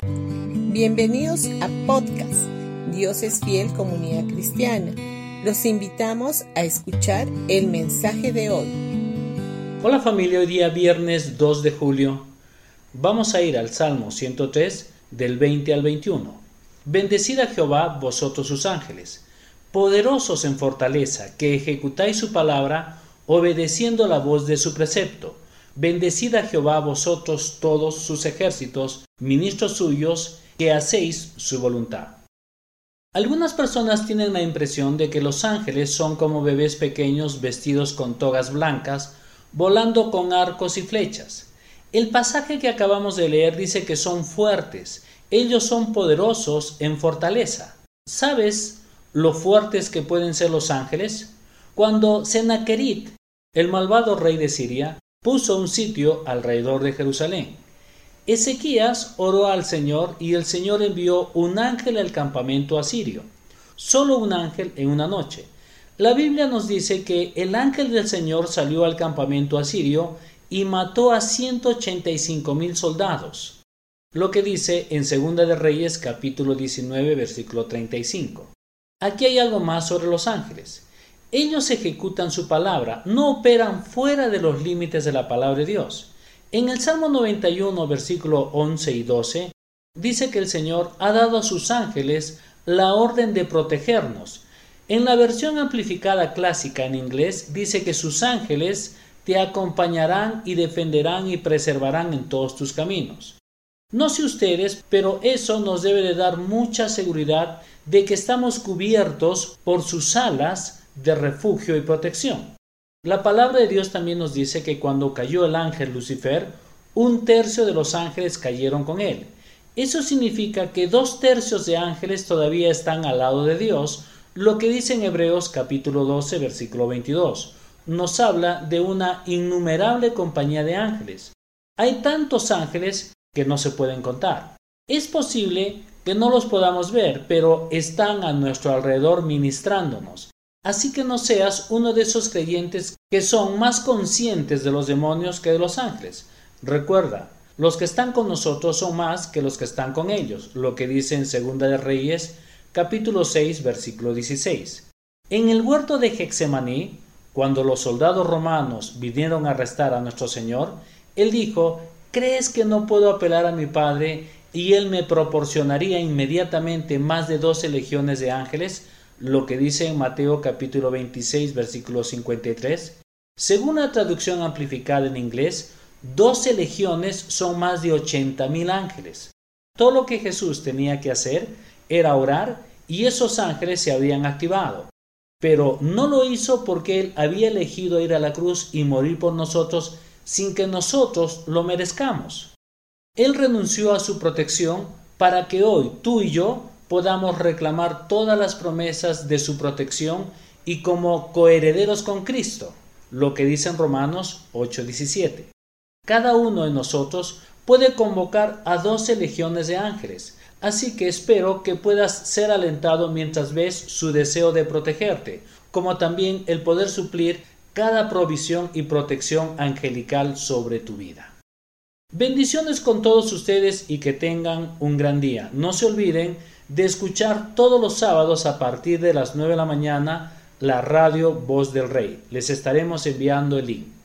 Bienvenidos a podcast Dios es fiel comunidad cristiana. Los invitamos a escuchar el mensaje de hoy. Hola familia, hoy día viernes 2 de julio vamos a ir al Salmo 103 del 20 al 21. Bendecid a Jehová vosotros sus ángeles, poderosos en fortaleza, que ejecutáis su palabra obedeciendo la voz de su precepto. Bendecid a Jehová vosotros todos sus ejércitos, ministros suyos, que hacéis su voluntad. Algunas personas tienen la impresión de que los ángeles son como bebés pequeños vestidos con togas blancas, volando con arcos y flechas. El pasaje que acabamos de leer dice que son fuertes, ellos son poderosos en fortaleza. ¿Sabes lo fuertes que pueden ser los ángeles? Cuando Sennacherit, el malvado rey de Siria, puso un sitio alrededor de Jerusalén. Ezequías oró al Señor y el Señor envió un ángel al campamento asirio. Solo un ángel en una noche. La Biblia nos dice que el ángel del Señor salió al campamento asirio y mató a 185 mil soldados. Lo que dice en Segunda de Reyes capítulo 19 versículo 35. Aquí hay algo más sobre los ángeles. Ellos ejecutan su palabra, no operan fuera de los límites de la palabra de Dios. En el Salmo 91, versículo 11 y 12, dice que el Señor ha dado a sus ángeles la orden de protegernos. En la versión amplificada clásica en inglés dice que sus ángeles te acompañarán y defenderán y preservarán en todos tus caminos. No sé ustedes, pero eso nos debe de dar mucha seguridad de que estamos cubiertos por sus alas de refugio y protección. La palabra de Dios también nos dice que cuando cayó el ángel Lucifer, un tercio de los ángeles cayeron con él. Eso significa que dos tercios de ángeles todavía están al lado de Dios, lo que dice en Hebreos capítulo 12 versículo 22. Nos habla de una innumerable compañía de ángeles. Hay tantos ángeles que no se pueden contar. Es posible que no los podamos ver, pero están a nuestro alrededor ministrándonos. Así que no seas uno de esos creyentes que son más conscientes de los demonios que de los ángeles. Recuerda, los que están con nosotros son más que los que están con ellos, lo que dice en Segunda de Reyes, capítulo 6, versículo 16. En el huerto de Hexemaní, cuando los soldados romanos vinieron a arrestar a nuestro Señor, él dijo, ¿crees que no puedo apelar a mi Padre y él me proporcionaría inmediatamente más de doce legiones de ángeles? Lo que dice en Mateo capítulo 26 versículo 53. Según la traducción amplificada en inglés, doce legiones son más de ochenta mil ángeles. Todo lo que Jesús tenía que hacer era orar y esos ángeles se habían activado. Pero no lo hizo porque Él había elegido ir a la cruz y morir por nosotros sin que nosotros lo merezcamos. Él renunció a su protección para que hoy tú y yo podamos reclamar todas las promesas de su protección y como coherederos con Cristo, lo que dice en Romanos 8:17. Cada uno de nosotros puede convocar a doce legiones de ángeles, así que espero que puedas ser alentado mientras ves su deseo de protegerte, como también el poder suplir cada provisión y protección angelical sobre tu vida. Bendiciones con todos ustedes y que tengan un gran día. No se olviden de escuchar todos los sábados a partir de las 9 de la mañana la radio Voz del Rey. Les estaremos enviando el link.